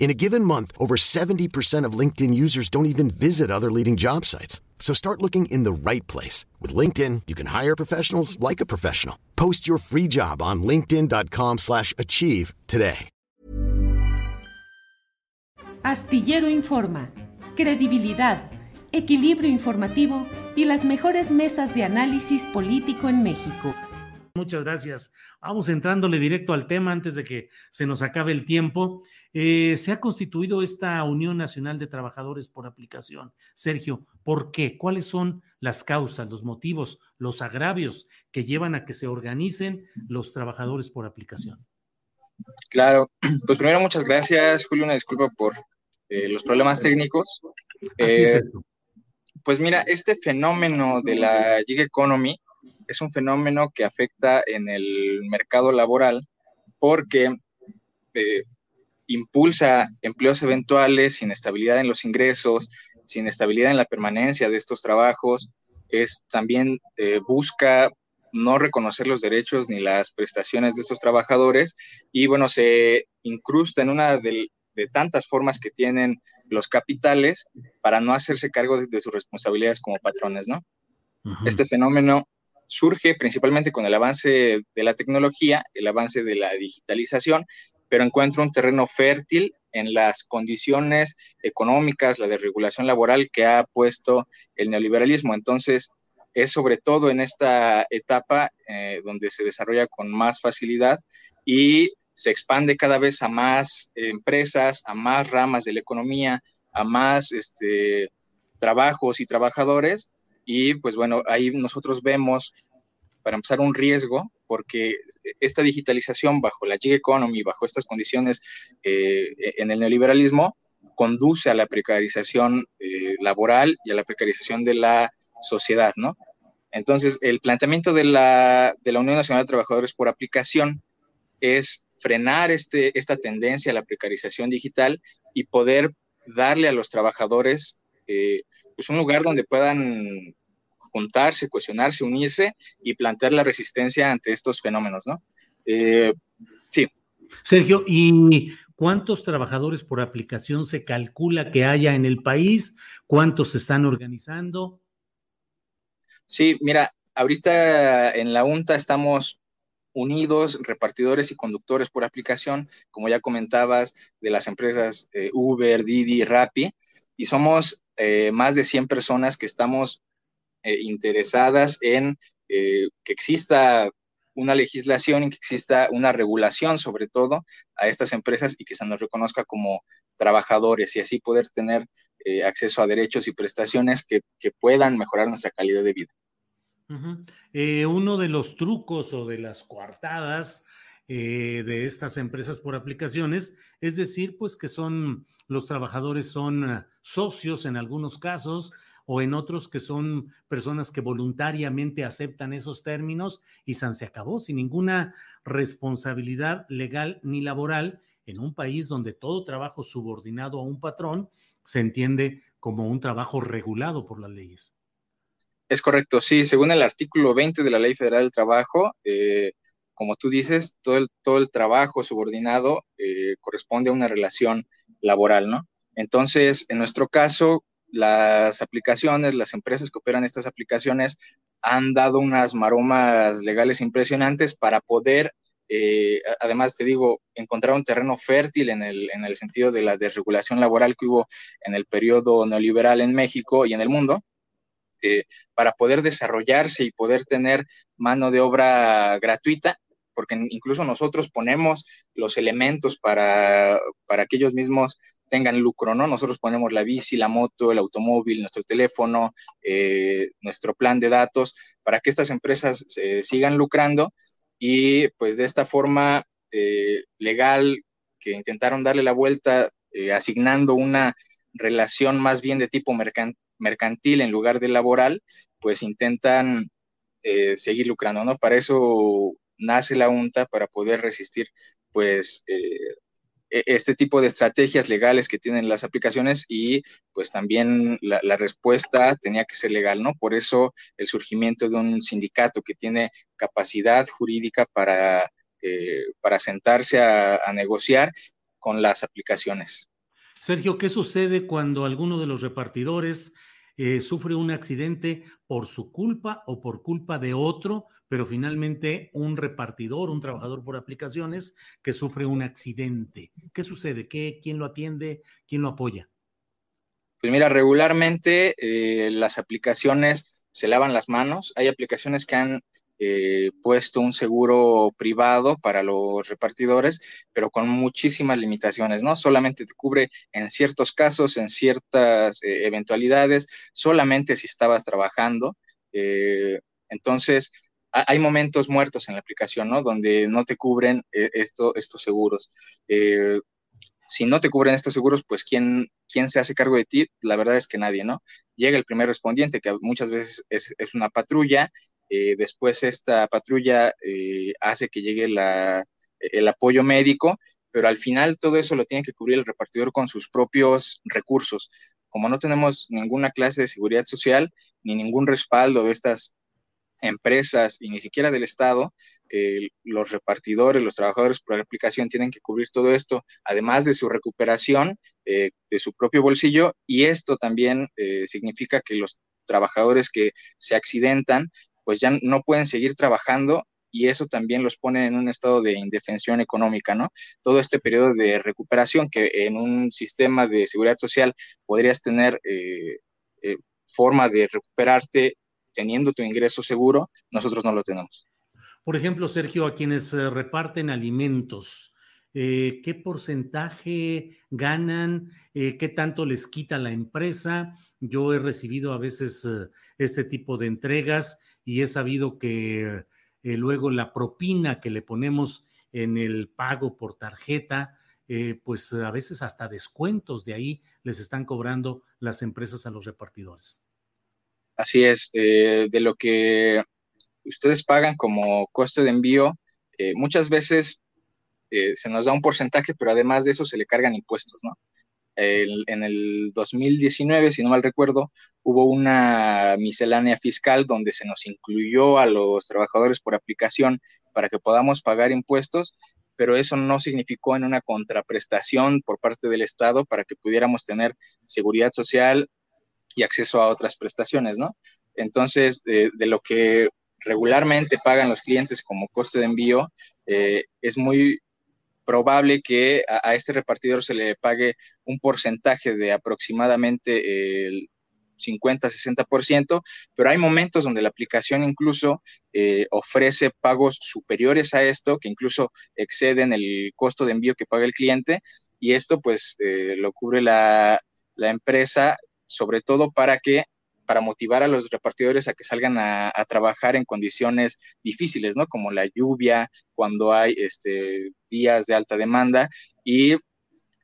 In a given month, over 70% of LinkedIn users don't even visit other leading job sites. So start looking in the right place. With LinkedIn, you can hire professionals like a professional. Post your free job on linkedin.com slash achieve today. Astillero Informa, credibilidad, equilibrio informativo y las mejores mesas de análisis político en México. Muchas gracias. Vamos entrándole directo al tema antes de que se nos acabe el tiempo. Eh, se ha constituido esta Unión Nacional de Trabajadores por aplicación. Sergio, ¿por qué? ¿Cuáles son las causas, los motivos, los agravios que llevan a que se organicen los trabajadores por aplicación? Claro, pues primero muchas gracias, Julio, una disculpa por eh, los problemas técnicos. Eh, pues mira, este fenómeno de la gig economy es un fenómeno que afecta en el mercado laboral porque impulsa empleos eventuales, inestabilidad en los ingresos, sin estabilidad en la permanencia de estos trabajos, es también eh, busca no reconocer los derechos ni las prestaciones de estos trabajadores y bueno, se incrusta en una de, tantas formas que tienen los capitales para no hacerse cargo de, sus responsabilidades como patrones, ¿no? Este fenómeno surge principalmente con el avance de la tecnología, el avance de la digitalización pero encuentra un terreno fértil en las condiciones económicas, la desregulación laboral que ha puesto el neoliberalismo. Entonces, es sobre todo en esta etapa eh, donde se desarrolla con más facilidad y se expande cada vez a más empresas, a más ramas de la economía, a más este, trabajos y trabajadores. Y pues bueno, ahí nosotros vemos, para empezar, un riesgo porque esta digitalización bajo la gig economy, bajo estas condiciones eh, en el neoliberalismo, conduce a la precarización eh, laboral y a la precarización de la sociedad, ¿no? Entonces, el planteamiento de la, de la Unión Nacional de Trabajadores por aplicación es frenar este, esta tendencia a la precarización digital y poder darle a los trabajadores eh, pues un lugar donde puedan juntarse, cuestionarse, unirse y plantear la resistencia ante estos fenómenos, ¿no? Eh, sí. Sergio, ¿y cuántos trabajadores por aplicación se calcula que haya en el país? ¿Cuántos se están organizando? Sí, mira, ahorita en la UNTA estamos unidos, repartidores y conductores por aplicación, como ya comentabas, de las empresas eh, Uber, Didi, Rappi, y somos eh, más de 100 personas que estamos eh, interesadas en eh, que exista una legislación y que exista una regulación sobre todo a estas empresas y que se nos reconozca como trabajadores y así poder tener acceso a derechos y prestaciones que, puedan mejorar nuestra calidad de vida. uno de los trucos o de las coartadas de estas empresas por aplicaciones es decir, pues que son los trabajadores son socios en algunos casos, o en otros que son personas que voluntariamente aceptan esos términos y se acabó sin ninguna responsabilidad legal ni laboral en un país donde todo trabajo subordinado a un patrón se entiende como un trabajo regulado por las leyes. Es correcto, sí, según el artículo 20 de la Ley Federal del Trabajo, eh, como tú dices, todo el, todo el trabajo subordinado eh, corresponde a una relación laboral, ¿no? Entonces, en nuestro caso, las aplicaciones, las empresas que operan estas aplicaciones han dado unas maromas legales impresionantes para poder Eh, además, te digo, encontraron terreno fértil en el, en el sentido de la desregulación laboral que hubo en el periodo neoliberal en México y en el mundo, eh, para poder desarrollarse y poder tener mano de obra gratuita, porque incluso nosotros ponemos los elementos para, para que ellos mismos tengan lucro, ¿no? Nosotros ponemos la bici, la moto, el automóvil, nuestro teléfono, eh, nuestro plan de datos, para que estas empresas sigan lucrando y pues de esta forma eh, legal que intentaron darle la vuelta eh, asignando una relación más bien de tipo mercantil en lugar de laboral, pues intentan seguir lucrando, ¿no? Para eso nace la UNTA, para poder resistir pues e-, este tipo de estrategias legales que tienen las aplicaciones y pues también la, respuesta tenía que ser legal, ¿no? Por eso el surgimiento de un sindicato que tiene capacidad jurídica para, eh, para sentarse a, negociar con las aplicaciones. Sergio, ¿qué sucede cuando alguno de los repartidores eh, sufre un accidente por su culpa o por culpa de otro, pero finalmente un repartidor, un trabajador por aplicaciones que sufre un accidente. ¿Qué sucede? ¿Qué, ¿Quién lo atiende? ¿Quién lo apoya? Pues mira, regularmente eh, las aplicaciones se lavan las manos. Hay aplicaciones que han eh, puesto un seguro privado para los repartidores, pero con muchísimas limitaciones, ¿no? Solamente te cubre en ciertos casos, en ciertas eh, eventualidades, solamente si estabas trabajando. entonces, hay momentos muertos en la aplicación, ¿no? Donde no te cubren eh, esto, estos seguros. Eh, si no te cubren estos seguros, pues ¿quién, ¿quién se hace cargo de ti? La verdad es que nadie, ¿no? Llega el primer respondiente, que muchas veces es, una patrulla, eh, después esta patrulla hace que llegue la, el apoyo médico, pero al final todo eso lo tiene que cubrir el repartidor con sus propios recursos. Como no tenemos ninguna clase de seguridad social ni ningún respaldo de estas empresas y ni siquiera del Estado, eh, los repartidores, los trabajadores por aplicación tienen que cubrir todo esto, además de su recuperación eh, de su propio bolsillo, y esto también eh, significa que los trabajadores que se accidentan, pues ya no pueden seguir trabajando y eso también los pone en un estado de indefensión económica, ¿no? Todo este periodo de recuperación que en un sistema de seguridad social podrías tener forma de recuperarte teniendo tu ingreso seguro, nosotros no lo tenemos. Por ejemplo, Sergio, a quienes eh, reparten alimentos, eh, ¿qué porcentaje ganan? Eh, ¿Qué tanto les quita la empresa? Yo he recibido a veces este tipo de entregas y he sabido que luego la propina que le ponemos en el pago por tarjeta, pues a veces hasta descuentos de ahí les están cobrando las empresas a los repartidores. Así es, eh, de lo que ustedes pagan como coste de envío, eh, muchas veces eh, se nos da un porcentaje, pero además de eso se le cargan impuestos, ¿no? en el 2019, si no mal recuerdo, hubo una miscelánea fiscal donde se nos incluyó a los trabajadores por aplicación para que podamos pagar impuestos, pero eso no significó en una contraprestación por parte del Estado para que pudiéramos tener seguridad social y acceso a otras prestaciones, ¿no? Entonces, de, lo que regularmente pagan los clientes como coste de envío, eh, es muy probable que a, este repartidor se le pague un porcentaje de aproximadamente el 50-60%, pero hay momentos donde la aplicación incluso eh, ofrece pagos superiores a esto, que incluso exceden el costo de envío que paga el cliente, y esto pues eh, lo cubre la, la empresa sobre todo para que para motivar a los repartidores a que salgan a, trabajar en condiciones difíciles, ¿no? Como la lluvia, cuando hay este, días de alta demanda y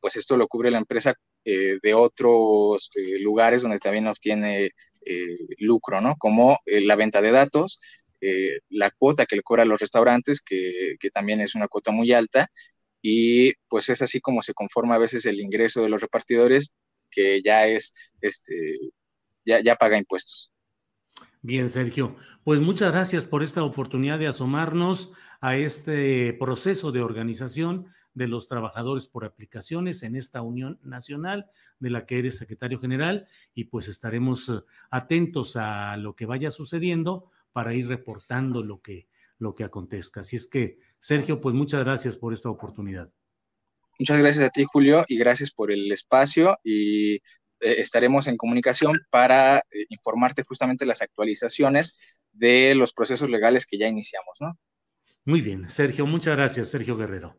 pues esto lo cubre la empresa eh, de otros eh, lugares donde también obtiene eh, lucro, ¿no? Como la venta de datos, la cuota que le cobra a los restaurantes, que, que también es una cuota muy alta, y pues es así como se conforma a veces el ingreso de los repartidores que ya es, este, ya, ya paga impuestos. Bien, Sergio. Pues muchas gracias por esta oportunidad de asomarnos a este proceso de organización de los trabajadores por aplicaciones en esta Unión Nacional de la que eres secretario general y pues estaremos eh, atentos a lo que vaya sucediendo para ir reportando lo que lo que acontezca. Así es que, Sergio, pues muchas gracias por esta oportunidad. Muchas gracias a ti, Julio, y gracias por el espacio y eh, estaremos en comunicación para eh, informarte justamente las actualizaciones de los procesos legales que ya iniciamos, ¿no? Muy bien, Sergio, muchas gracias, Sergio Guerrero.